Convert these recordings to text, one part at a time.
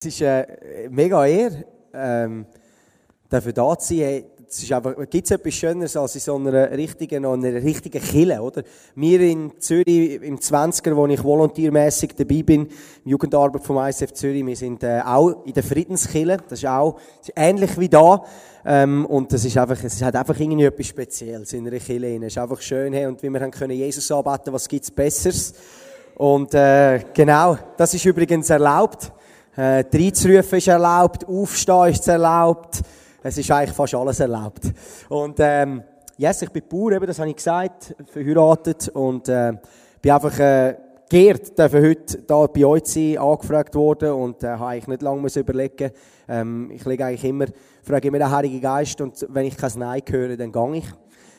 Es ist äh, mega ehr, ähm, dafür da zu sein. Einfach, gibt es etwas Schöneres als in so einer richtigen, einer richtigen Kille, oder? Wir in Zürich, im 20er, wo ich volontiermässig dabei bin, im Jugendarbeit vom ISF Zürich, wir sind äh, auch in der Friedenskille. Das ist auch ist ähnlich wie da. Ähm, und das ist einfach, es hat einfach irgendwie etwas Spezielles in einer Kille. Es ist einfach schön, hey, und wie wir haben können Jesus anbeten, was gibt's Besseres? Und, äh, genau, das ist übrigens erlaubt. Äh, reinzurufen ist erlaubt, aufstehen ist erlaubt. Es ist eigentlich fast alles erlaubt. Und, ähm, yes, ich bin Bauer, eben, das habe ich gesagt, verheiratet und, äh, bin einfach, äh, geehrt, dürfen heute da bei euch sein, angefragt worden und, äh, habe eigentlich nicht lange überlegen. Ähm, ich lege eigentlich immer, frage immer den Heiligen Geist und wenn ich kein Nein höre, dann gehe ich.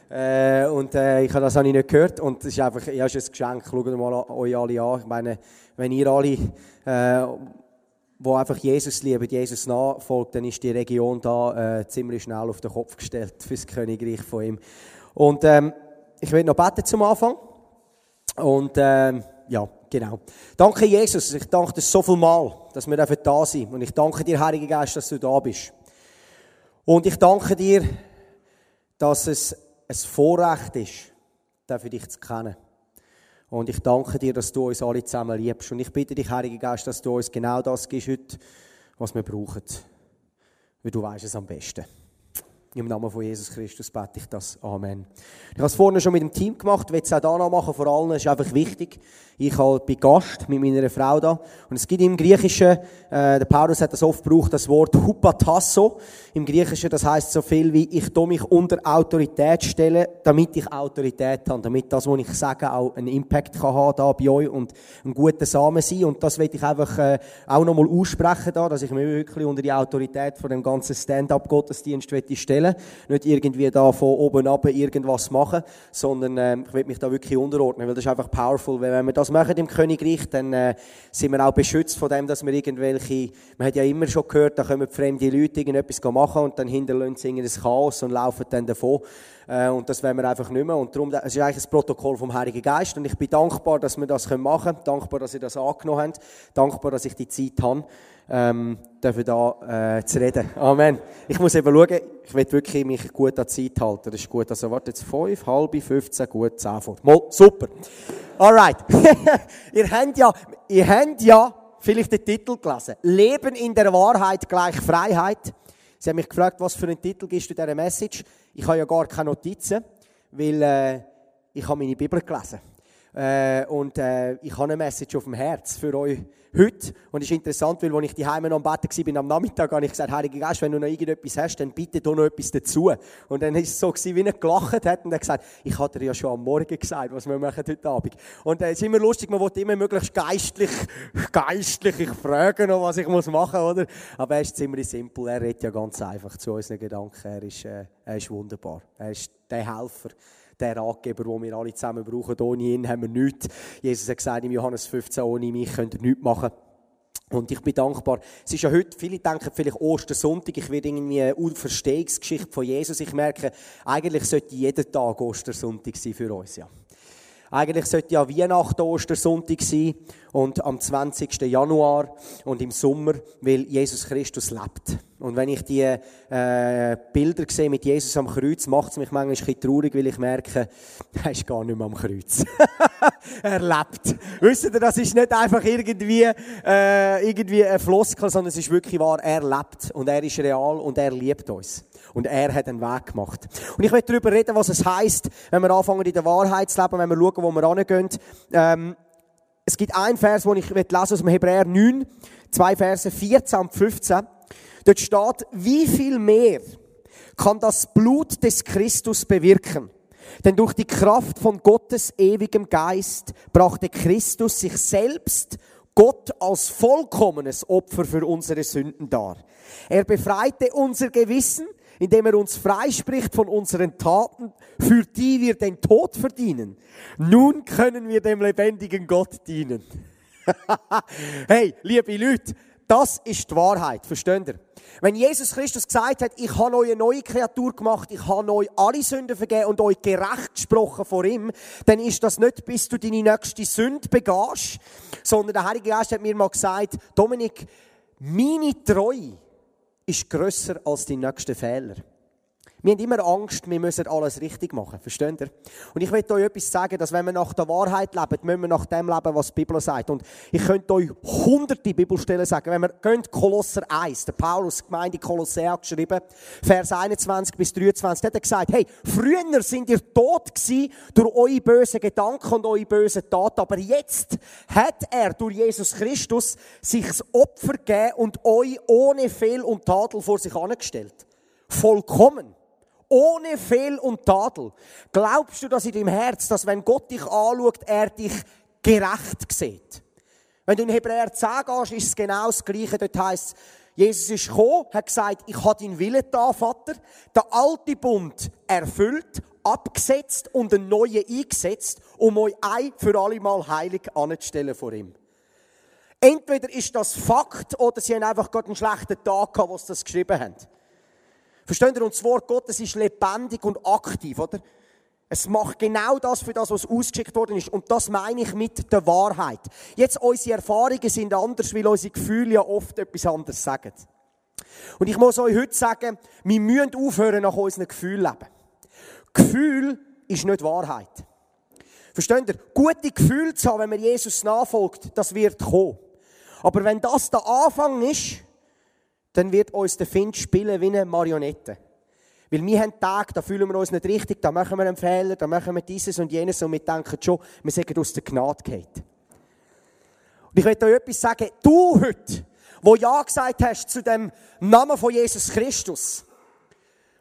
Äh, und äh, ich habe das habe ich nicht gehört und es ist einfach, ja, ist ein Geschenk. Schaut mal euch alle an. Ich meine, wenn ihr alle äh, wo einfach Jesus liebt, Jesus nachfolgt, dann ist die Region da äh, ziemlich schnell auf den Kopf gestellt fürs Königreich von ihm. Und ähm, ich will noch beten zum Anfang. Und ähm, ja, genau. Danke Jesus, ich danke dir so viel Mal, dass wir dafür da sind. Und ich danke dir, Heiliger Geist, dass du da bist. Und ich danke dir, dass es ein Vorrecht ist, dafür dich zu kennen. Und ich danke dir, dass du uns alle zusammen liebst. Und ich bitte dich, Heiliger Geist, dass du uns genau das gibst heute, was wir brauchen. Weil du weißt es am besten. Im Namen von Jesus Christus bete ich das. Amen. Ich habe es vorne schon mit dem Team gemacht, will es auch da noch machen, vor allem, ist einfach wichtig. Ich bin Gast mit meiner Frau da. Und es gibt im Griechischen, äh, der Paulus hat das oft gebraucht, das Wort hupatasso. Im Griechischen, das heißt so viel wie, ich tu mich unter Autorität stellen, damit ich Autorität habe, damit das, was ich sage, auch einen Impact kann haben da bei euch und ein guter Samen sein. Und das will ich einfach äh, auch nochmal aussprechen da, dass ich mich wirklich unter die Autorität von dem ganzen Stand-up-Gottesdienst stellen stellen. Nicht irgendwie da von oben ab irgendwas machen, sondern äh, ich will mich da wirklich unterordnen, weil das ist einfach powerful. Weil wenn wir das machen im Königreich, dann äh, sind wir auch beschützt von dem, dass wir irgendwelche, man hat ja immer schon gehört, da kommen fremde Leute irgendetwas machen und dann hinterlassen sie ein Chaos und laufen dann davon. Äh, und das wollen wir einfach nicht mehr. Und darum, es ist eigentlich ein Protokoll vom Heiligen Geist. Und ich bin dankbar, dass wir das machen können. Dankbar, dass ihr das angenommen habt. Dankbar, dass ich die Zeit habe ähm, dürfen da äh, zu reden. Amen. Ich muss eben schauen, ich will wirklich mich gut an die Zeit halten. Das ist gut. Also warte jetzt fünf, halb, 15, gut, zehn vor. Mal, super. Alright. ihr habt ja, ihr habt ja vielleicht den Titel gelesen. Leben in der Wahrheit gleich Freiheit. Sie haben mich gefragt, was für einen Titel gibst du dieser Message? Ich habe ja gar keine Notizen, weil äh, ich habe meine Bibel gelesen. Äh, und äh, ich habe eine Message auf dem Herz für euch heute. Und es ist interessant, weil als ich die Heime am Beten war, am Nachmittag, habe ich gesagt, Heiliger Geist, wenn du noch irgendetwas hast, dann bitte tu noch etwas dazu. Und dann ist es so gewesen, wie er gelacht hat und er gesagt, ich hatte dir ja schon am Morgen gesagt, was wir machen heute Abend. Und äh, es ist immer lustig, man will immer möglichst geistlich, geistlich, ich frage noch, was ich muss machen, oder? Aber er ist ziemlich simpel, er redet ja ganz einfach zu unseren Gedanken, er ist, äh, er ist wunderbar. Er ist der Helfer der Ratgeber, den wir alle zusammen brauchen. Ohne ihn haben wir nichts. Jesus hat gesagt im Johannes 15, ohne mich könnt ihr nichts machen. Und ich bin dankbar. Es ist ja heute, viele denken vielleicht Ostersonntag, ich werde irgendwie eine Verstehungsgeschichte von Jesus. Ich merke, eigentlich sollte jeder Tag Ostersonntag sein für uns, ja. Eigentlich sollte ja Weihnachten Ostersonntag sein und am 20. Januar und im Sommer, weil Jesus Christus lebt. Und wenn ich die äh, Bilder sehe mit Jesus am Kreuz, macht es mich manchmal ein bisschen traurig, weil ich merke, er ist gar nicht mehr am Kreuz. er lebt. Wisst ihr, das ist nicht einfach irgendwie, äh, irgendwie ein Floskel, sondern es ist wirklich wahr, er lebt und er ist real und er liebt uns. Und er hat einen Weg gemacht. Und ich will darüber reden, was es heißt, wenn wir anfangen in der Wahrheit zu leben, wenn wir schauen, wo wir angehen. Ähm, es gibt einen Vers, den ich lesen aus dem Hebräer 9, zwei Verse 14 und 15. Dort steht, wie viel mehr kann das Blut des Christus bewirken? Denn durch die Kraft von Gottes ewigem Geist brachte Christus sich selbst Gott als vollkommenes Opfer für unsere Sünden dar. Er befreite unser Gewissen, indem er uns freispricht von unseren Taten, für die wir den Tod verdienen. Nun können wir dem lebendigen Gott dienen. hey, liebe Leute, das ist die Wahrheit, versteht ihr? Wenn Jesus Christus gesagt hat, ich habe euch eine neue Kreatur gemacht, ich habe euch alle Sünden vergeben und euch gerecht gesprochen vor ihm, dann ist das nicht, bis du deine nächste Sünde begehst, sondern der Heilige Geist hat mir mal gesagt, Dominik, Meine Treue ist grösser als die nächsten Fehler. Wir haben immer Angst, wir müssen alles richtig machen. Versteht ihr? Und ich möchte euch etwas sagen, dass wenn wir nach der Wahrheit leben, müssen wir nach dem leben, was die Bibel sagt. Und ich könnte euch hunderte Bibelstellen sagen. Wenn wir gehen, Kolosser 1, der Paulus, Gemeinde Kolossea geschrieben, Vers 21 bis 23, hat er gesagt, hey, früher sind ihr tot gewesen durch eure bösen Gedanken und eure bösen Taten, aber jetzt hat er durch Jesus Christus sich das Opfer gegeben und euch ohne Fehl und Tadel vor sich angestellt. Vollkommen ohne Fehl und Tadel. Glaubst du das in deinem Herz, dass wenn Gott dich anschaut, er dich gerecht sieht? Wenn du in Hebräer 10 gehst, ist es genau das Gleiche. Dort heisst Jesus ist gekommen, hat gesagt, ich habe deinen Willen da, Vater. Der alte Bund erfüllt, abgesetzt und einen neuen eingesetzt, um euch ein für alle Mal heilig anzustellen vor ihm. Entweder ist das Fakt oder sie haben einfach gerade einen schlechten Tag gehabt, wo sie das geschrieben haben. Versteht ihr? Und das Wort Gottes ist lebendig und aktiv, oder? Es macht genau das für das, was ausgeschickt worden ist. Und das meine ich mit der Wahrheit. Jetzt, unsere Erfahrungen sind anders, weil unsere Gefühle ja oft etwas anderes sagen. Und ich muss euch heute sagen, wir müssen aufhören, nach unseren Gefühlen leben. Gefühl ist nicht Wahrheit. Versteht ihr? Gute Gefühle zu haben, wenn man Jesus nachfolgt, das wird kommen. Aber wenn das der Anfang ist, dann wird uns der Find spielen wie eine Marionette. Weil wir haben Tage, da fühlen wir uns nicht richtig, da machen wir einen Fehler, da machen wir dieses und jenes und wir denken schon, wir sind aus der Gnade geht. Und ich möchte euch etwas sagen, du heute, wo Ja gesagt hast zu dem Namen von Jesus Christus,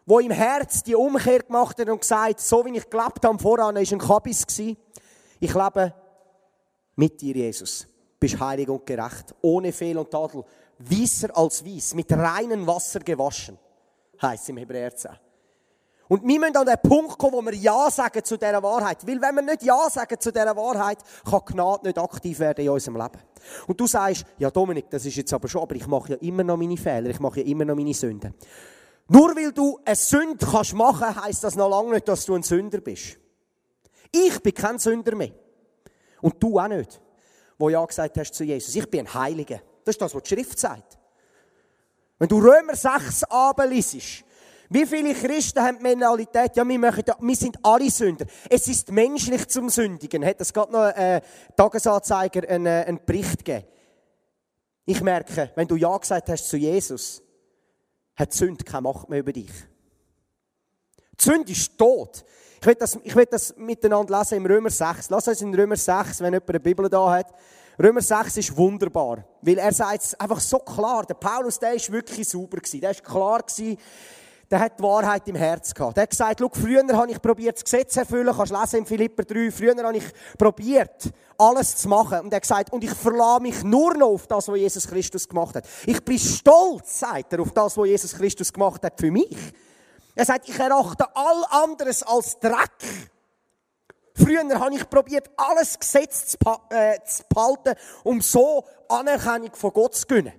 wo im Herz die Umkehr gemacht hat und gesagt, so wie ich gelebt habe voran, war ein Kabis. Ich lebe mit dir, Jesus. Du bist heilig und gerecht, ohne Fehl und Tadel weißer als weiß, mit reinem Wasser gewaschen, heißt im Hebräer 10. Und wir müssen an den Punkt kommen, wo wir Ja sagen zu dieser Wahrheit. Weil wenn wir nicht Ja sagen zu dieser Wahrheit, kann Gnade nicht aktiv werden in unserem Leben. Und du sagst, ja Dominik, das ist jetzt aber schon, aber ich mache ja immer noch meine Fehler, ich mache ja immer noch meine Sünden. Nur weil du eine Sünde kannst machen, heisst das noch lange nicht, dass du ein Sünder bist. Ich bin kein Sünder mehr. Und du auch nicht, wo Ja gesagt hast zu Jesus. Ich bin ein Heiliger. Das ist das, was die Schrift sagt. Wenn du Römer 6 abliest, wie viele Christen haben die Mentalität, ja, wir, machen, wir sind alle Sünder. Es ist menschlich zum Sündigen. Hat es gerade noch einen äh, Tagesanzeiger einen, äh, einen Bericht gegeben. Ich merke, wenn du Ja gesagt hast zu Jesus, hat die Sünde keine Macht mehr über dich. Die Sünde ist tot. Ich will das, ich will das miteinander lesen im Römer 6. Lass uns in Römer 6, wenn jemand eine Bibel da hat. Römer 6 ist wunderbar, weil er sagt es einfach so klar. Der Paulus, der ist wirklich sauber gewesen. Der ist klar gewesen. Der hat die Wahrheit im Herz gehabt. Der hat gesagt, schau, früher habe ich probiert, das Gesetz zu erfüllen. Kannst lesen in Philipper 3. Früher habe ich probiert, alles zu machen. Und er hat gesagt, und ich verlasse mich nur noch auf das, was Jesus Christus gemacht hat. Ich bin stolz, sagt er, auf das, was Jesus Christus gemacht hat für mich. Er sagt, ich erachte all anderes als Dreck Früher habe ich probiert, alles Gesetz zu, äh, zu behalten, um so Anerkennung von Gott zu gewinnen.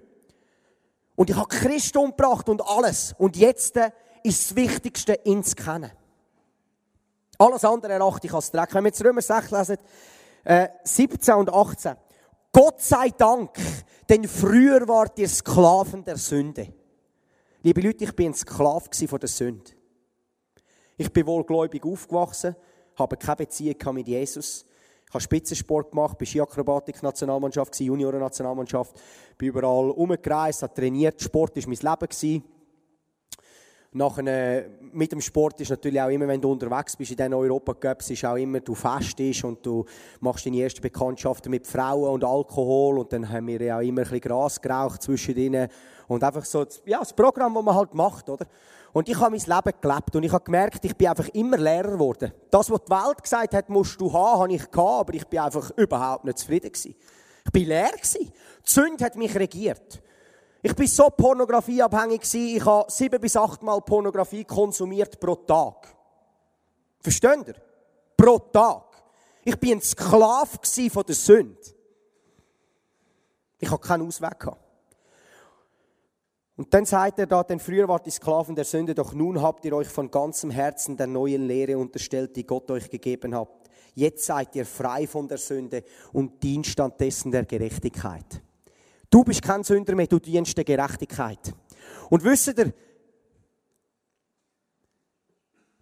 Und ich habe Christ umgebracht und alles. Und jetzt äh, ist das Wichtigste, ihn zu kennen. Alles andere erachte ich als Dreck. Wenn wir jetzt Römer 6 lesen, äh, 17 und 18. Gott sei Dank, denn früher wart ihr Sklaven der Sünde. Liebe Leute, ich bin ein Sklave von der Sünde. Ich bin wohlgläubig aufgewachsen, habe keine Beziehung mit Jesus. Ich habe Spitzensport gemacht, bin Skiakrobatik-Nationalmannschaft, Junioren-Nationalmannschaft, bin überall umgereist, habe trainiert. Sport war mein Leben. Nachher, mit dem Sport ist natürlich auch immer, wenn du unterwegs bist in diesen Europacups, ist auch immer, du festest und du machst deine ersten Bekanntschaften mit Frauen und Alkohol und dann haben wir ja auch immer ein bisschen Gras geraucht zwischen ihnen und einfach so, ja, das Programm, das man halt macht, oder? Und ich habe mein Leben gelebt und ich habe gemerkt, ich bin einfach immer Lehrer geworden. Das, was die Welt gesagt hat, musst du haben, habe ich gehabt, aber ich bin einfach überhaupt nicht zufrieden gewesen. Ich bin leer gewesen. Die Sünde hat mich regiert. Ich bin so pornografieabhängig gewesen, ich habe sieben bis acht Mal Pornografie konsumiert pro Tag. Versteht ihr? Pro Tag. Ich bin ein Sklave von der Sünde. Ich habe keinen Ausweg gehabt. Und dann sagt er da, denn früher wart ihr Sklaven der Sünde, doch nun habt ihr euch von ganzem Herzen der neuen Lehre unterstellt, die Gott euch gegeben hat. Jetzt seid ihr frei von der Sünde und dient stattdessen der Gerechtigkeit. Du bist kein Sünder mehr, du dienst der Gerechtigkeit. Und wisst ihr,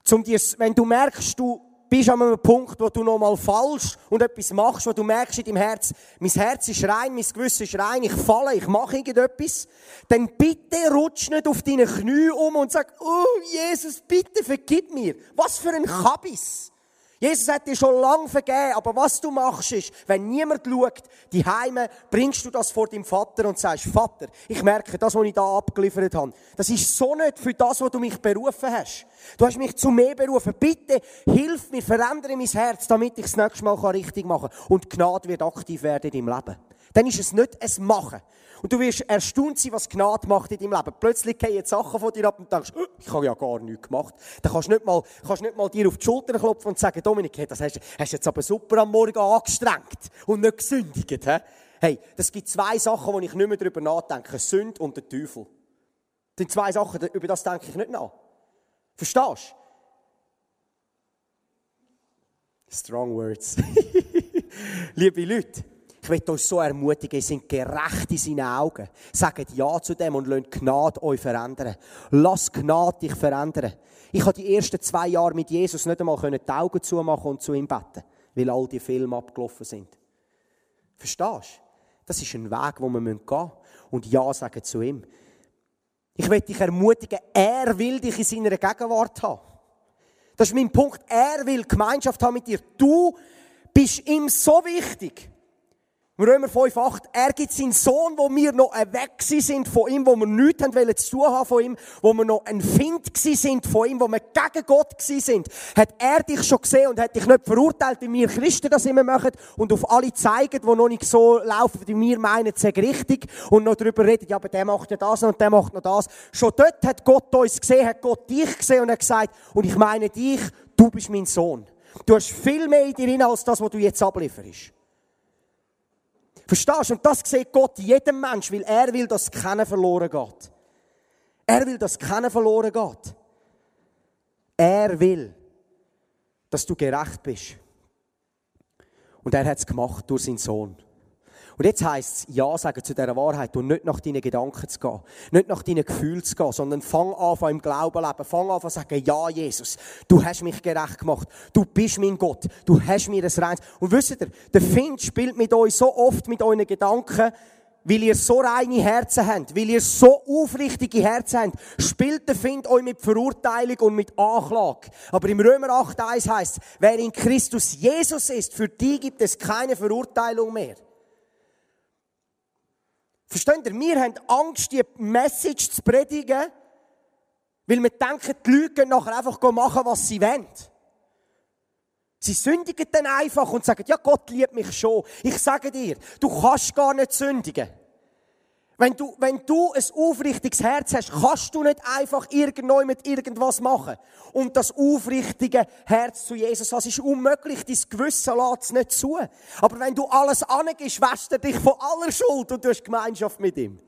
zum dir, wenn du merkst, du bist an einem Punkt, wo du nochmal falsch und etwas machst, wo du merkst in deinem Herz, mein Herz ist rein, mein Gewissen ist rein, ich falle, ich mache irgendetwas, dann bitte rutsch nicht auf deine Knie um und sag, oh Jesus, bitte vergib mir. Was für ein Kabis. Jesus hat dir schon lange vergeben, aber was du machst ist, wenn niemand schaut, die Heime, bringst du das vor deinem Vater und sagst, Vater, ich merke, das, was ich da abgeliefert habe, das ist so nicht für das, was du mich berufen hast. Du hast mich zu mehr berufen. Bitte, hilf mir, verändere mein Herz, damit ich das nächste Mal richtig machen kann. Und Gnade wird aktiv werden in deinem Leben. Dann ist es nicht ein Machen. Und du wirst erstaunt sein, was Gnade macht in deinem Leben. Plötzlich gehen Sachen von dir ab und denkst, oh, ich habe ja gar nichts gemacht. Dann kannst du nicht mal, kannst nicht mal dir auf die Schulter klopfen und sagen, Dominik, das hast, hast jetzt aber super am Morgen angestrengt und nicht gesündigt. He? Hey, das gibt zwei Sachen, wo ich nicht mehr darüber nachdenke. Sünd und der Teufel. Das sind zwei Sachen, über das denke ich nicht nach. Verstehst du? Strong words. Liebe Leute, ich möchte euch so ermutigen, ihr seid gerecht in seinen Augen. Sagt Ja zu dem und lasst Gnade euch verändern. Lass Gnade dich verändern. Ich habe die ersten zwei Jahre mit Jesus nicht einmal die Augen zumachen und zu ihm beten, weil all die Filme abgelaufen sind. Verstehst du? Das ist ein Weg, wo wir gehen müssen. Und Ja sagen zu ihm. Ich möchte dich ermutigen, er will dich in seiner Gegenwart haben. Das ist mein Punkt. Er will Gemeinschaft haben mit dir. Du bist ihm so wichtig. Römer 5,8, er gibt seinen Sohn, wo wir noch weg sind von ihm, wo wir nichts haben wollen zu tun haben von ihm, wo wir noch ein Find sind von ihm, wo wir gegen Gott sind, hat er dich schon gesehen und hat dich nicht verurteilt, wie wir Christen das immer machen und auf alle zeigen, die noch nicht so laufen, wie wir meinen, es richtig und noch darüber reden, ja, aber der macht ja das und der macht noch das. Schon dort hat Gott uns gesehen, hat Gott dich gesehen und hat gesagt, und ich meine dich, du bist mein Sohn. Du hast viel mehr in dir als das, was du jetzt ablieferst. Verstehst du? Und das sieht Gott jedem Mensch, weil er will, dass keiner verloren geht. Er will, dass keiner verloren geht. Er will, dass du gerecht bist. Und er hat es gemacht durch seinen Sohn. Und jetzt heisst es, Ja sagen zu dieser Wahrheit und nicht nach deinen Gedanken zu gehen, nicht nach deinen Gefühlen zu gehen, sondern fang an, im Glauben leben. Fang an, zu sagen, Ja, Jesus, du hast mich gerecht gemacht. Du bist mein Gott. Du hast mir das Reins. Und wisst ihr, der Find spielt mit euch so oft mit euren Gedanken, weil ihr so reine Herzen habt, weil ihr so aufrichtige Herzen habt, spielt der Find euch mit Verurteilung und mit Anklage. Aber im Römer 8,1 heißt, wer in Christus Jesus ist, für die gibt es keine Verurteilung mehr. Versteht ihr? Wir haben Angst, die Message zu predigen, weil wir denken, die Leute können nachher einfach machen, was sie wollen. Sie sündigen dann einfach und sagen, ja, Gott liebt mich schon. Ich sage dir, du kannst gar nicht sündigen. Wenn du, wenn du ein aufrichtiges Herz hast, kannst du nicht einfach irgendwo mit irgendwas machen. Und das aufrichtige Herz zu Jesus, das ist unmöglich. Dein Gewissen lässt es nicht zu. Aber wenn du alles angehst, wäscht er dich von aller Schuld und du hast Gemeinschaft mit ihm.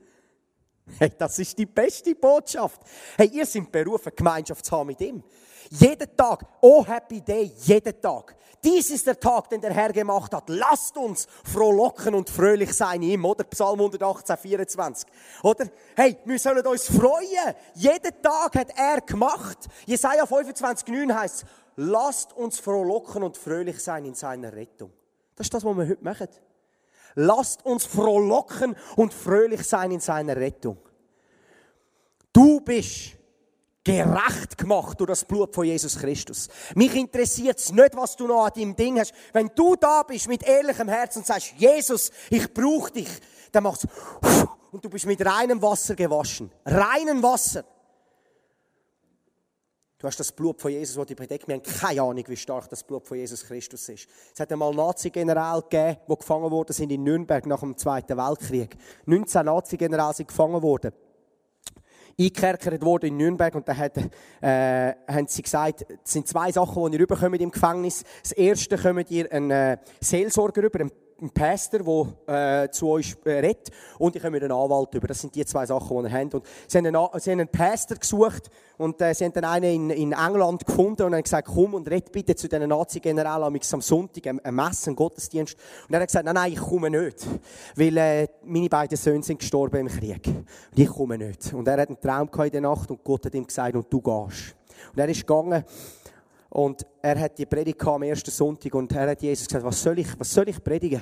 Hey, das ist die beste Botschaft. Hey, ihr seid berufen, Gemeinschaft zu haben mit ihm. Jeden Tag. Oh, happy day. Jeden Tag. Dies ist der Tag, den der Herr gemacht hat. Lasst uns frohlocken und fröhlich sein ihm, oder? Psalm 118, 24. Oder? Hey, wir sollen uns freuen. Jeden Tag hat er gemacht. Jesaja 25, 9 heißt, lasst uns frohlocken und fröhlich sein in seiner Rettung. Das ist das, was wir heute machen. Lasst uns frohlocken und fröhlich sein in seiner Rettung. Du bist gerecht gemacht durch das Blut von Jesus Christus. Mich interessiert es nicht, was du noch an deinem Ding hast. Wenn du da bist mit ehrlichem Herzen und sagst, Jesus, ich brauche dich, dann machst du und du bist mit reinem Wasser gewaschen. Reinem Wasser. Du hast das Blut von Jesus, das dich bedeckt. Wir haben keine Ahnung, wie stark das Blut von Jesus Christus ist. Es hat einmal Nazi-General gegeben, die gefangen worden sind in Nürnberg nach dem Zweiten Weltkrieg. 19 Nazi-Generale sind gefangen worden eingekerkert worden in Nürnberg und da hat, äh, haben sie gesagt, es sind zwei Sachen, die ihr rüberkommt im Gefängnis. Das erste kommt ihr einen äh, Seelsorger über, einen einen Pastor, der äh, zu euch äh, redet, und ich habe einen Anwalt über. Das sind die zwei Sachen, die ihr habt. Und sie haben einen, sie haben einen Pastor gesucht und äh, sie haben dann einen in, in England gefunden und haben gesagt, komm und red bitte zu diesen Nazi-Generälen am Sonntag, ein, ein Mess, ein Gottesdienst. Und er hat gesagt, nein, nein, ich komme nicht, weil äh, meine beiden Söhne sind gestorben im Krieg. Und ich komme nicht. Und er hat einen Traum gehabt in der Nacht und Gott hat ihm gesagt, und du gehst. Und er ist gegangen und er hat die Predigt am ersten Sonntag und er hat Jesus gesagt, was soll ich, was soll ich predigen?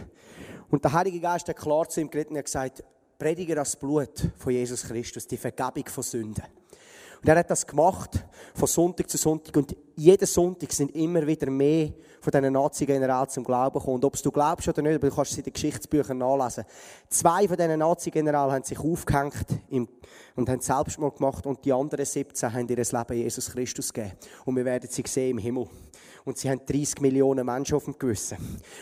Und der Heilige Geist hat klar zu ihm geredet und hat gesagt, predige das Blut von Jesus Christus, die Vergebung von Sünden. Und er hat das gemacht, von Sonntag zu Sonntag. Und jeden Sonntag sind immer wieder mehr von diesen Nazi-Generalen zum Glauben gekommen. Und ob du glaubst oder nicht, aber du kannst es in den Geschichtsbüchern nachlesen. Zwei von diesen Nazi-Generalen haben sich aufgehängt und haben Selbstmord gemacht. Und die anderen 17 haben ihr Leben Jesus Christus gegeben. Und wir werden sie sehen im Himmel. Und sie haben 30 Millionen Menschen auf dem Gewissen.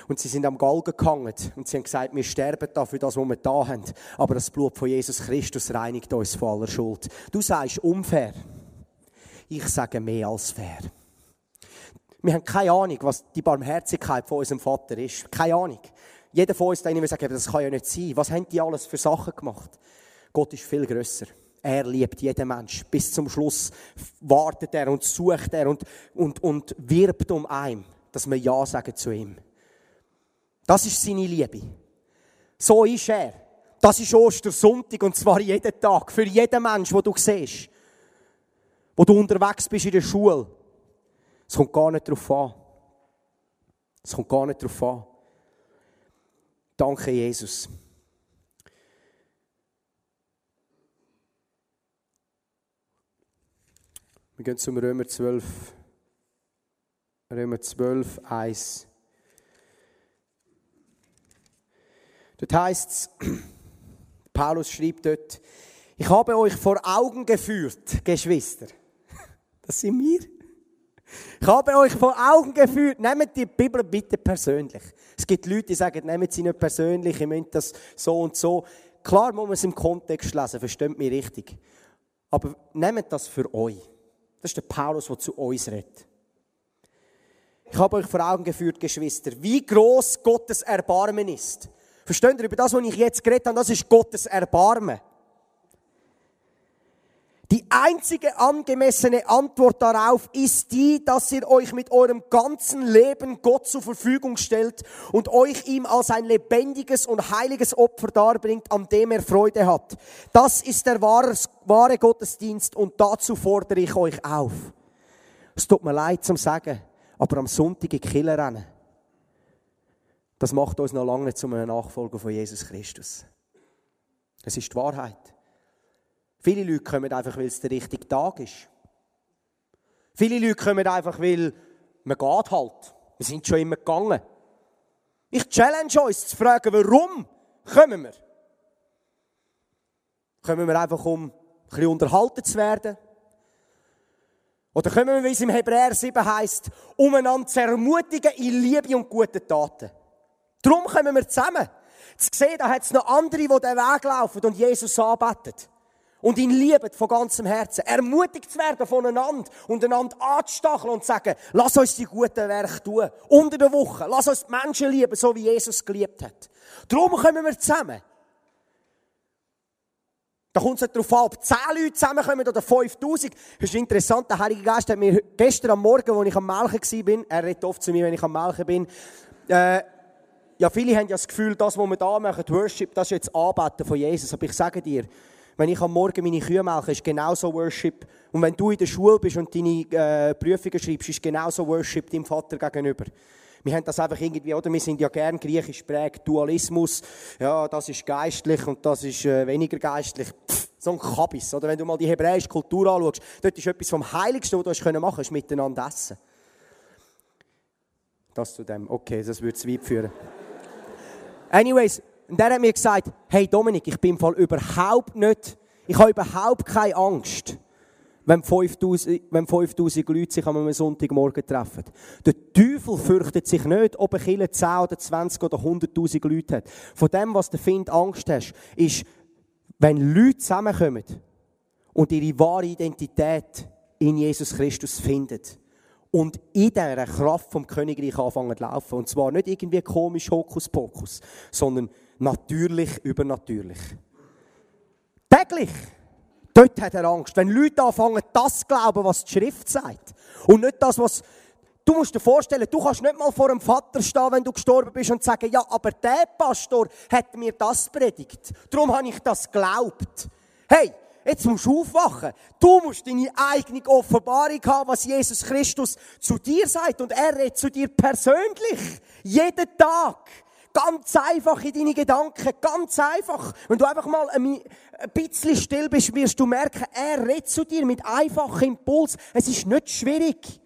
Und sie sind am Galgen gehangen. Und sie haben gesagt, wir sterben da für das, was wir da haben. Aber das Blut von Jesus Christus reinigt uns von aller Schuld. Du sagst unfair. Ich sage mehr als fair. Wir haben keine Ahnung, was die Barmherzigkeit von unserem Vater ist. Keine Ahnung. Jeder von uns würde sagen, das kann ja nicht sein. Was haben die alles für Sachen gemacht? Gott ist viel grösser. Er liebt jeden Mensch. Bis zum Schluss wartet er und sucht er und, und, und wirbt um einen, dass wir Ja sagen zu ihm. Das ist seine Liebe. So ist er. Das ist Ostersonntag und zwar jeden Tag. Für jeden Mensch, wo du siehst. Wo du unterwegs bist in der Schule. Es kommt gar nicht darauf an. Es kommt gar nicht darauf an. Danke, Jesus. Wir gehen zum Römer 12. Römer 12, 1. Dort heißt es, Paulus schreibt dort, ich habe euch vor Augen geführt, Geschwister. Das sind wir. Ich habe euch vor Augen geführt, nehmt die Bibel bitte persönlich. Es gibt Leute, die sagen, nehmt sie nicht persönlich, ihr müsst das so und so. Klar muss man es im Kontext lesen, versteht mich richtig. Aber nehmt das für euch. Das ist der Paulus, der zu uns redet. Ich habe euch vor Augen geführt, Geschwister, wie groß Gottes Erbarmen ist. Versteht ihr, über das, was ich jetzt geredet habe, das ist Gottes Erbarmen. Die einzige angemessene Antwort darauf ist die, dass ihr euch mit eurem ganzen Leben Gott zur Verfügung stellt und euch ihm als ein lebendiges und heiliges Opfer darbringt, an dem er Freude hat. Das ist der wahre, Gottesdienst und dazu fordere ich euch auf. Es tut mir leid zum Sagen, aber am Sonntag in die rennen, das macht uns noch lange nicht zu einem Nachfolger von Jesus Christus. Es ist die Wahrheit. Viele Leute kommen einfach, weil es der richtige Tag ist. Viele Leute kommen einfach, weil man geht halt. Wir sind schon immer gegangen. Ich challenge uns zu fragen, warum kommen wir? Kommen wir einfach, um ein bisschen unterhalten zu werden? Oder kommen wir, wie es im Hebräer 7 heißt, um einander zu ermutigen in Liebe und guten Taten? Darum kommen wir zusammen. Zu sehen, da hat es noch andere, die den Weg laufen und Jesus anbeten und ihn lieben von ganzem Herzen. Ermutigt zu werden voneinander und einander anzustacheln und zu sagen, lass uns die guten Werke tun. Unter der Woche. Lass uns die Menschen lieben, so wie Jesus geliebt hat. Darum kommen wir zusammen. Da kommt es nicht darauf an, ob 10 Leute zusammenkommen oder 5000. Das ist interessant, der Heilige Geist hat mir gestern am Morgen, als ich am Melken war, er redet oft zu mir, wenn ich am Melken bin, äh, ja, viele haben ja das Gefühl, das, was wir da machen, Worship, das ist jetzt Anbeten von Jesus. Aber ich sage dir, wenn ich am Morgen meine Kühe melke, ist genauso Worship. Und wenn du in der Schule bist und deine äh, Prüfungen schreibst, ist genauso Worship deinem Vater gegenüber. Wir haben das einfach irgendwie, oder? Wir sind ja gern griechisch prägt, Dualismus. Ja, das ist geistlich und das ist äh, weniger geistlich. Pff, so ein Kabis, oder? Wenn du mal die hebräische Kultur anschaust, dort ist etwas vom Heiligsten, was du machen kannst, ist miteinander essen. Das zu dem. Okay, das würde zu weit führen. Anyways, und der hat mir gesagt, hey Dominik, ich bin im überhaupt nicht, ich habe überhaupt keine Angst, wenn 5000, wenn 5000 Leute sich am Sonntagmorgen treffen. Der Teufel fürchtet sich nicht, ob Kille 10 oder 20 oder 100.000 Leute hat. Von dem, was der Find Angst hast, ist, wenn Leute zusammenkommen und ihre wahre Identität in Jesus Christus finden und in dieser Kraft vom Königreich anfangen zu laufen. Und zwar nicht irgendwie komisch Hokuspokus, sondern natürlich, übernatürlich. Täglich. Dort hat er Angst. Wenn Leute anfangen, das zu glauben, was die Schrift sagt. Und nicht das, was Du musst dir vorstellen, du kannst nicht mal vor einem Vater stehen, wenn du gestorben bist und sagen, ja, aber der Pastor hat mir das predigt. Darum habe ich das geglaubt. Hey, jetzt musst du aufwachen. Du musst deine eigene Offenbarung haben, was Jesus Christus zu dir sagt. Und er redet zu dir persönlich. Jeden Tag. Ganz einfach in deine Gedanken. Ganz einfach. Wenn du einfach mal ein bisschen still bist, wirst du merken, er redet zu dir mit einfachem Impuls. Es ist nicht schwierig.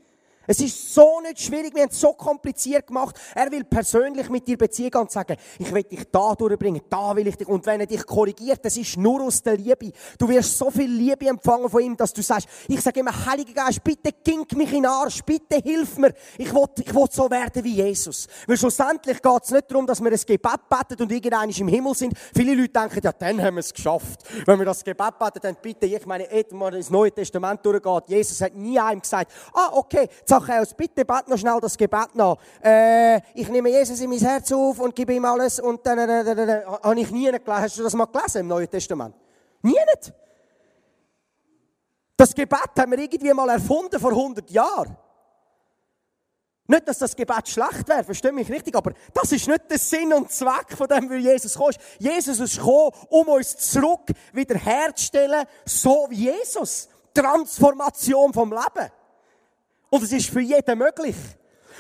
Es ist so nicht schwierig, wir haben es so kompliziert gemacht. Er will persönlich mit dir beziehen und sagen, ich will dich da durchbringen, da will ich dich. Und wenn er dich korrigiert, das ist nur aus der Liebe. Du wirst so viel Liebe empfangen von ihm, dass du sagst, ich sage immer, Heiliger Geist, bitte gink mich in den Arsch, bitte hilf mir. Ich will, ich will so werden wie Jesus. Weil schlussendlich geht es nicht darum, dass wir ein Gebet beten und irgendeiner im Himmel sind. Viele Leute denken, ja, dann haben wir es geschafft. Wenn wir das Gebet beten, dann bitte, ich meine, wenn man ins Neue Testament durchgeht, Jesus hat nie einem gesagt, ah, okay, Zachäus, bitte bet noch schnell das Gebet nach. Äh, ich nehme Jesus in mein Herz auf und gebe ihm alles und dann, dann, dann, dann, habe ich nie gelesen. Hast du das mal gelesen im Neuen Testament? Nie nicht. Das Gebet haben wir irgendwie mal erfunden vor 100 Jahren. Nicht, dass das Gebet schlecht wäre, verstehe mich richtig, aber das ist nicht der Sinn und Zweck von dem, wie Jesus kommt. Jesus ist gekommen, um uns zurück wiederherzustellen, so wie Jesus. Transformation vom Leben. Und es ist für jeden möglich.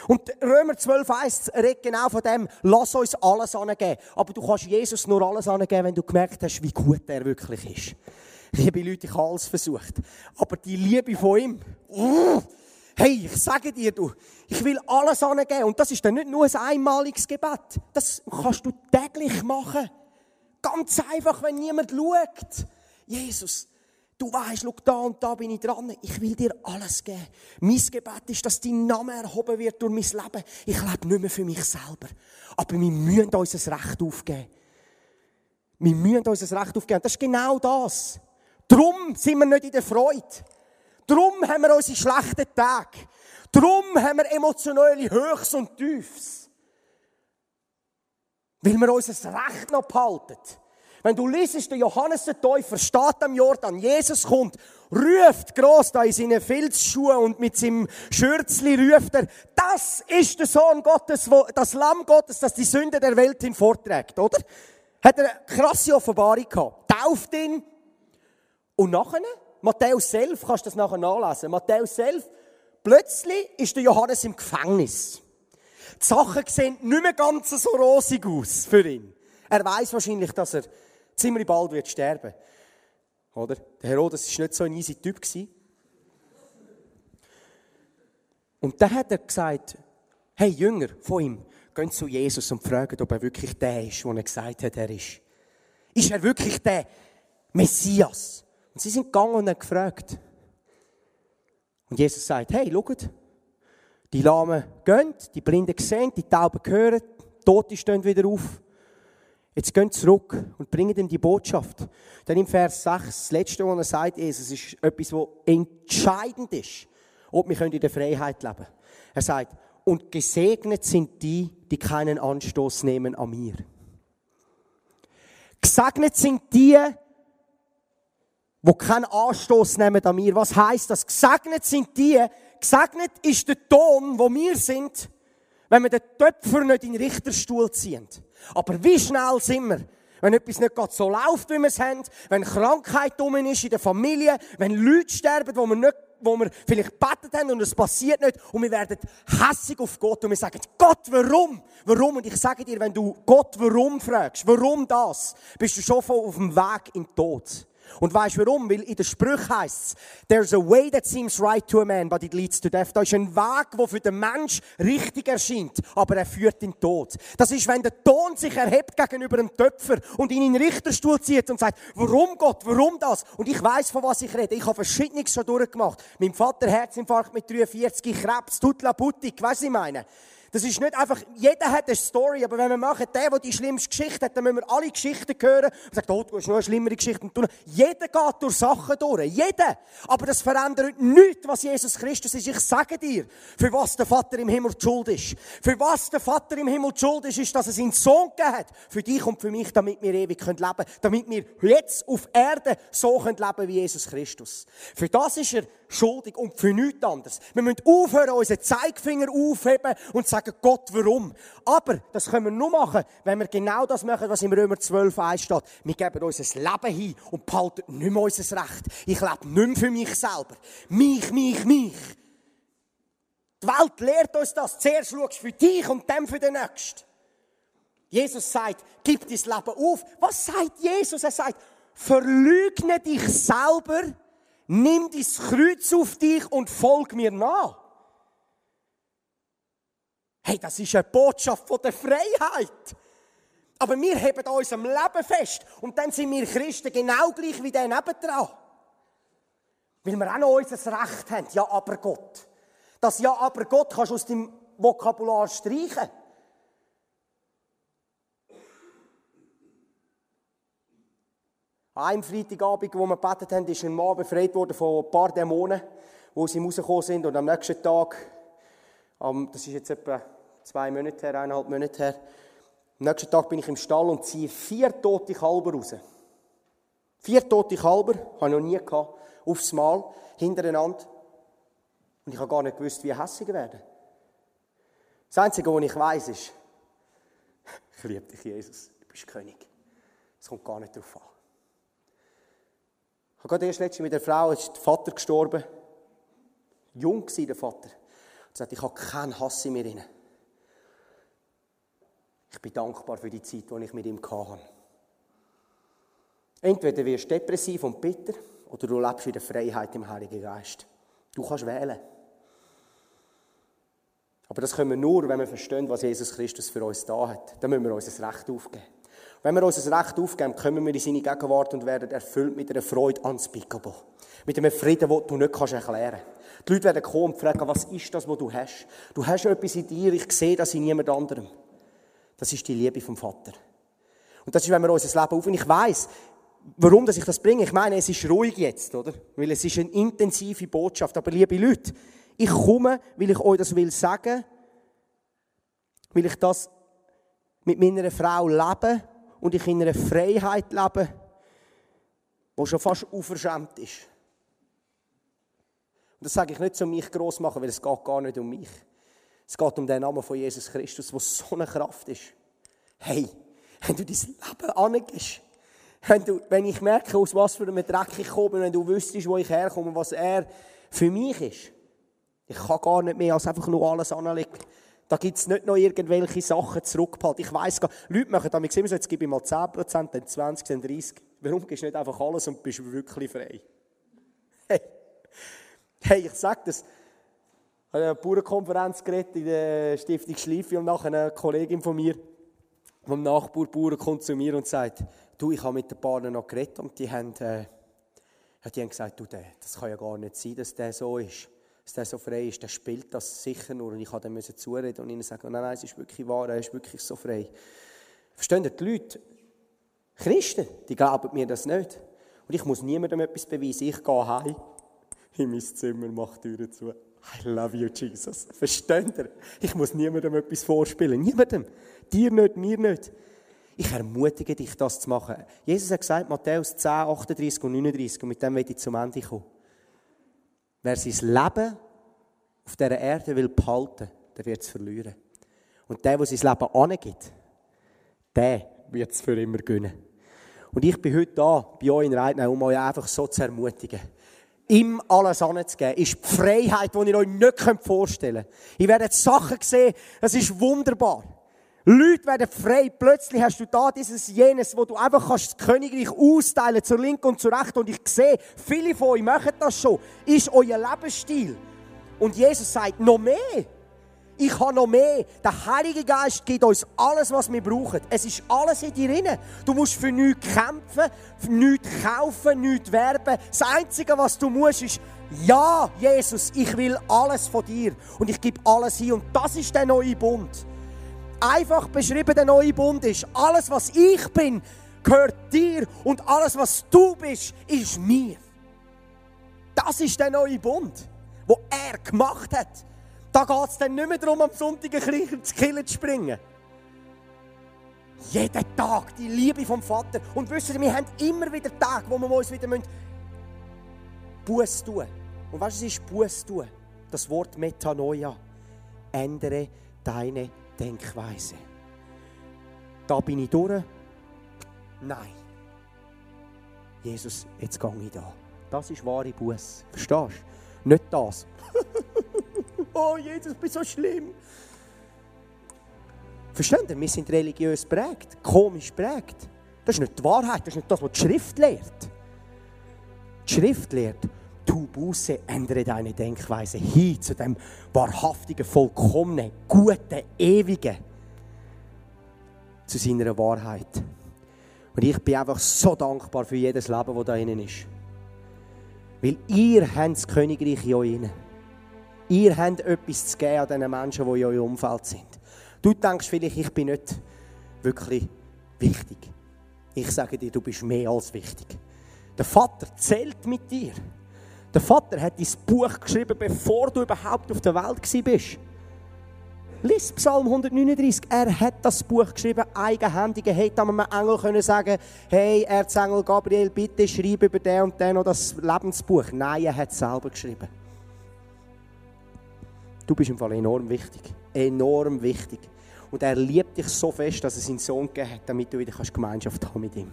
Und Römer 12 1 redet genau von dem, lass uns alles angeben. Aber du kannst Jesus nur alles angeben, wenn du gemerkt hast, wie gut er wirklich ist. Liebe Leute, ich habe alles versucht. Aber die Liebe von ihm, uh, hey, ich sage dir, du, ich will alles angeben. Und das ist dann nicht nur ein einmaliges Gebet. Das kannst du täglich machen. Ganz einfach, wenn niemand schaut. Jesus, Du weißt, schau, da und da bin ich dran. Ich will dir alles geben. Mein Gebet ist, dass dein Name erhoben wird durch mein Leben. Ich lebe nicht mehr für mich selber. Aber wir müssen uns das Recht aufgeben. Wir müssen uns das Recht aufgeben. Das ist genau das. Darum sind wir nicht in der Freude. Darum haben wir unsere schlechten Tage. Darum haben wir emotionale Höchst und Tiefs. Weil wir uns das Recht noch behalten. Wenn du liest, der Johannes der Täufer steht am Jordan, Jesus kommt, ruft gross da in seinen Filzschuhen und mit seinem Schürzli ruft er, das ist der Sohn Gottes, das Lamm Gottes, das die Sünde der Welt hinvorträgt, oder? Hat er eine krasse Offenbarung gehabt. Tauft ihn. Und nachher, Matthäus 11, kannst du das nachher nachlesen. Matthäus 11, plötzlich ist der Johannes im Gefängnis. Die Sachen sehen nicht mehr ganz so rosig aus für ihn. Er weiß wahrscheinlich, dass er ziemlich bald wird sterben. Oder? Der Herodes war nicht so ein easy Typ. Und dann hat er gesagt, hey Jünger von ihm, gehen zu Jesus und fragen, ob er wirklich der ist, der er gesagt hat, er ist. Ist er wirklich der Messias? Und sie sind gegangen und haben gefragt. Und Jesus sagt, hey, schaut, die Lahmen gehen, die Blinden sehen, die Tauben hören, die Tote stehen wieder auf. Jetzt gehen zurück und bringen ihm die Botschaft. Dann im Vers 6, das letzte, was er sagt, ist, es ist etwas, was entscheidend ist, ob wir in der Freiheit leben können. Er sagt, und gesegnet sind die, die keinen Anstoß nehmen an mir. Gesegnet sind die, wo keinen Anstoß nehmen an mir. Was heißt das? Gesegnet sind die, gesegnet ist der Ton, wo wir sind, wenn wir den Töpfer nicht in den Richterstuhl ziehen. Aber wie schnell sind wir? Wenn etwas nicht gerade so läuft, wie wir es haben, wenn Krankheit dumm ist in der Familie, wenn Leute sterben, wo wir nicht wo wir vielleicht gebetet haben und es passiert nicht und wir werden hässig auf Gott und wir sagen, Gott, warum? Warum? Und ich sage dir, wenn du Gott warum fragst, warum das, bist du schon auf dem Weg in den Tod. Und weißt du warum? Weil in der Sprüche heißt es, there's a way that seems right to a man, but it leads to death. Da ist ein Weg, der für den Mensch richtig erscheint, aber er führt in den Tod. Das ist, wenn der Ton sich erhebt gegenüber einem Töpfer und ihn in den Richterstuhl zieht und sagt, warum Gott, warum das? Und ich weiß, von was ich rede. Ich habe verschiedenes schon durchgemacht. Mein Vater Herzinfarkt mit 43, Krebs, Tutla Butik, weißt du, was ich meine? Das ist nicht einfach, jeder hat eine Story, aber wenn wir machen, der, der die schlimmste Geschichte hat, dann müssen wir alle Geschichten hören und sagen, oh, du hast noch eine schlimmere Geschichte. Jeder geht durch Sachen durch. Jeder. Aber das verändert nichts, was Jesus Christus ist. Ich sage dir, für was der Vater im Himmel Schuld ist. Für was der Vater im Himmel Schuld ist, ist, dass er seinen Sohn gegeben hat. Für dich und für mich, damit wir ewig leben können. Damit wir jetzt auf Erde so leben können wie Jesus Christus. Für das ist er schuldig und für nichts anderes. Wir müssen aufhören, unseren Zeigefinger aufheben und sagen, Gott, warum? Aber das können wir nur machen, wenn wir genau das machen, was im Römer 12 1 steht. Wir geben unser Leben hin und behalten nicht mehr unser Recht. Ich lebe nicht mehr für mich selber. Mich, mich, mich. Die Welt lehrt uns das. Zuerst schaust du für dich und dann für den Nächsten. Jesus sagt, gib dein Leben auf. Was sagt Jesus? Er sagt, verlügne dich selber nimm dein Kreuz auf dich und folg mir nach. Hey, das ist eine Botschaft von der Freiheit. Aber wir heben unserem Leben fest. Und dann sind wir Christen genau gleich wie der nebendran. Weil wir auch noch unser Recht haben. Ja, aber Gott. Das Ja, aber Gott kannst du aus dem Vokabular streichen. An einem Freitagabend, wo wir gebetet haben, ist ein Mann befreit worden von ein paar Dämonen, wo sie rausgekommen sind. Und am nächsten Tag, das ist jetzt etwa zwei Monate her, eineinhalb Monate her, am nächsten Tag bin ich im Stall und ziehe vier tote Kalber raus. Vier tote Kalber, habe ich noch nie gehabt, aufs Mal, hintereinander. Und ich habe gar nicht gewusst, wie hässig werden. Das Einzige, was ich weiß, ist, ich liebe dich, Jesus, du bist König. Es kommt gar nicht darauf an. Ich habe gerade erst letztens mit der Frau, ist der Vater gestorben. Jung war der Vater. Und sagt, ich habe keinen Hass in mir drin. Ich bin dankbar für die Zeit, die ich mit ihm hatte. Entweder wirst du depressiv und bitter oder du lebst in der Freiheit im Heiligen Geist. Du kannst wählen. Aber das können wir nur, wenn wir verstehen, was Jesus Christus für uns da hat. Dann müssen wir uns das Recht aufgeben. Wenn wir unser Recht aufgeben, kommen wir in seine Gegenwart und werden erfüllt mit einer Freude unspeakable. Mit einem Frieden, den du nicht erklären kannst. Die Leute werden kommen und fragen, was ist das, was du hast? Du hast etwas in dir, ich sehe das in niemand anderem. Das ist die Liebe vom Vater. Und das ist, wenn wir unser Leben aufnehmen. Ich weiss, warum dass ich das bringe. Ich meine, es ist ruhig jetzt, oder? Weil es ist eine intensive Botschaft. Aber liebe Leute, ich komme, weil ich euch das will sagen, weil ich das mit meiner Frau lebe und ich in einer Freiheit lebe, die schon fast unverschämt ist. Und das sage ich nicht, um mich gross machen, weil es geht gar nicht um mich. Es geht um den Namen von Jesus Christus, der so eine Kraft ist. Hey, wenn du dein Leben angehst, wenn, du, wenn ich merke, aus was für einem Dreck ich komme, wenn du wüsstest, wo ich herkomme, was er für mich ist. Ich kann gar nicht mehr als einfach nur alles anlegen. Da gibt es nicht noch irgendwelche Sachen zurückbehalten. Ich weiss gar Leute machen damit immer so, jetzt gebe ich mal 10%, dann 20, dann 30. Warum gibst du nicht einfach alles und bist wirklich frei? Hey, hey ich sage das. Ich habe eine Bauernkonferenz geredet in der Stiftung Schleife und nachher eine Kollegin von mir, vom Nachbar Bauern kommt zu mir und sagt, du, ich habe mit den Bauern noch geredet und die haben, äh, die haben gesagt, du, das kann ja gar nicht sein, dass der so ist dass der so frei ist, der spielt das sicher nur. Und ich musste dann zureden und ihnen sagen, nein, nein, es ist wirklich wahr, er ist wirklich so frei. Verstehen die Leute, Christen, die glauben mir das nicht. Und ich muss niemandem etwas beweisen. Ich gehe heim in mein Zimmer, mache die Türen zu. I love you, Jesus. Versteht ihr? Ich muss niemandem etwas vorspielen. Niemandem. Dir nicht, mir nicht. Ich ermutige dich, das zu machen. Jesus hat gesagt, Matthäus 10, 38 und 39, und mit dem werde ich zum Ende kommen. Wer sein Leben auf dieser Erde will behalten, der wird es verlieren. Und der, der sein Leben angibt, der wird es für immer gönnen. Und ich bin heute da, bei euch in Reitnau, um euch einfach so zu ermutigen. Ihm alles anzugeben, ist die Freiheit, die ihr euch nicht vorstellen könnt. Ich werde Sachen sehen, das ist wunderbar. Leute werden frei. Plötzlich hast du da dieses jenes, wo du einfach kannst das Königreich austeilen zur linken und zur rechten. Und ich sehe, viele von euch machen das schon. Ist euer Lebensstil. Und Jesus sagt, noch mehr. Ich habe noch mehr. Der Heilige Geist gibt uns alles, was wir brauchen. Es ist alles in dir drin. Du musst für nichts kämpfen, für nichts kaufen, nichts werben. Das Einzige, was du musst, ist, ja, Jesus, ich will alles von dir. Und ich gebe alles hin. Und das ist der neue Bund. Einfach beschrieben, der neue Bund ist, alles, was ich bin, gehört dir. Und alles, was du bist, ist mir. Das ist der neue Bund, wo er gemacht hat. Da geht es dann nicht mehr darum, am Sonntag ein zu zu springen. Jeden Tag die Liebe vom Vater. Und wissen Sie, wir haben immer wieder Tage, wo wir uns wieder Buß tun Und was ist Buß tun? Das Wort Metanoia. Ändere deine Denkweise. Da bin ich durch. Nein. Jesus, jetzt gehe ich da. Das ist wahre Buß. Verstehst du? Nicht das. oh Jesus, ich bin so schlimm. Versteht ihr? Wir sind religiös prägt, komisch prägt. Das ist nicht die Wahrheit, das ist nicht das, was die Schrift lehrt. Die Schrift lehrt, tu Buße, ändere deine Denkweise hin zu dem wahrhaftigen, vollkommenen, guten, ewigen, zu seiner Wahrheit. Und ich bin einfach so dankbar für jedes Leben, das da innen ist. Weil ihr habt das Königreich in euch inne. Ihr habt etwas zu geben an den Menschen, die in eurem Umfeld sind. Du denkst vielleicht, ich bin nicht wirklich wichtig. Ich sage dir, du bist mehr als wichtig. Der Vater zählt mit dir. Der Vater hat dein Buch geschrieben, bevor du überhaupt auf der Welt bist. Lies Psalm 139. Er hat das Buch geschrieben, eigenhändig. Er hätte einem Engel können sagen hey, Erzengel Gabriel, bitte schreib über den und den noch das Lebensbuch. Nein, er hat es selber geschrieben. Du bist im Fall enorm wichtig. Enorm wichtig. Und er liebt dich so fest, dass er seinen Sohn gegeben hat, damit du wieder Gemeinschaft haben mit ihm.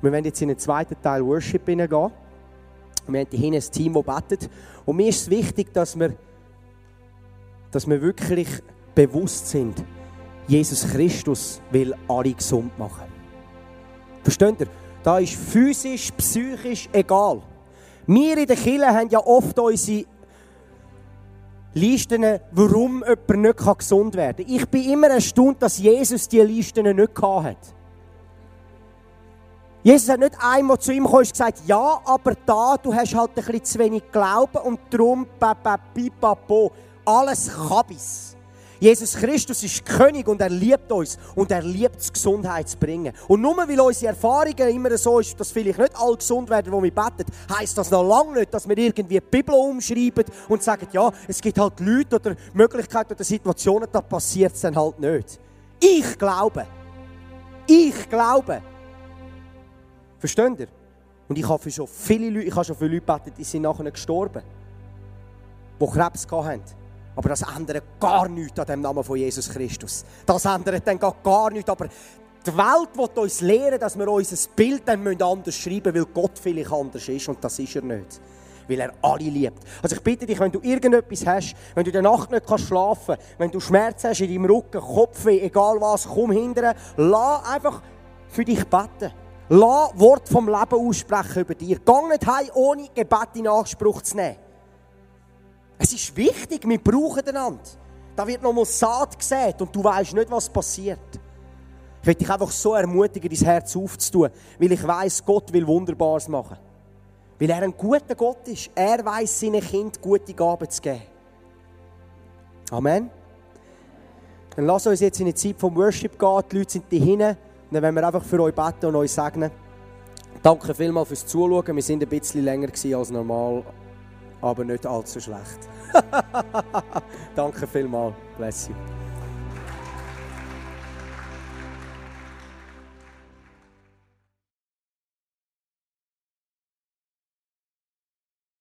Wir werden jetzt in den zweiten Teil Worship hineingehen. Wir haben hier ein Team, das betet. Und mir ist es wichtig, dass wir dass wir wirklich bewusst sind, Jesus Christus will alle gesund machen. Versteht ihr? Da ist physisch, psychisch egal. Wir in der Kirche haben ja oft unsere Listen, warum jemand nicht gesund werden kann. Ich bin immer erstaunt, dass Jesus diese Listen nicht hat. Jesus hat nicht einmal zu ihm gekommen und gesagt, ja, aber da, du hast halt ein bisschen zu wenig Glauben und darum, papapipapo alles Kabis. Jesus Christus ist König und er liebt uns und er liebt es, Gesundheit zu bringen. Und nur weil unsere Erfahrungen immer so ist, dass vielleicht nicht alle gesund werden, wo wir beten, heisst das noch lange nicht, dass wir irgendwie die Bibel umschreiben und sagen, ja, es gibt halt Leute oder Möglichkeiten oder Situationen, da passiert es dann halt nicht. Ich glaube. Ich glaube. Versteht ihr? Und ich habe schon viele Leute, ich habe schon viele Leute gebetet, die sind nachher gestorben, die Krebs hatten. Aber das ändert gar nichts an dem Namen von Jesus Christus. Das ändert dann gar nichts. Aber die Welt wird uns lehren, dass wir unser Bild dann anders schreiben müssen, weil Gott vielleicht anders ist. Und das ist er nicht. Weil er alle liebt. Also ich bitte dich, wenn du irgendetwas hast, wenn du in der Nacht nicht schlafen kannst, wenn du Schmerzen hast in deinem Rücken, Kopfweh, egal was, komm hinterher, lass einfach für dich beten. Lass Wort vom Leben aussprechen über dir. Geh nicht heim, ohne Gebet in Anspruch zu nehmen. Es ist wichtig, wir brauchen einander. Da wird nochmal Saat gesät und du weißt nicht, was passiert. Ich möchte dich einfach so ermutigen, dein Herz aufzutun, weil ich weiß, Gott will Wunderbares machen. Weil er ein guter Gott ist. Er weiß seinen Kind gute Gaben zu geben. Amen. Dann lass uns jetzt in die Zeit vom Worship gehen. Die Leute sind hier hinten. Dann werden wir einfach für euch beten und euch segnen. Danke vielmals fürs Zuschauen. Wir sind ein bisschen länger als normal aber nicht allzu schlecht. Danke vielmals. Bless you.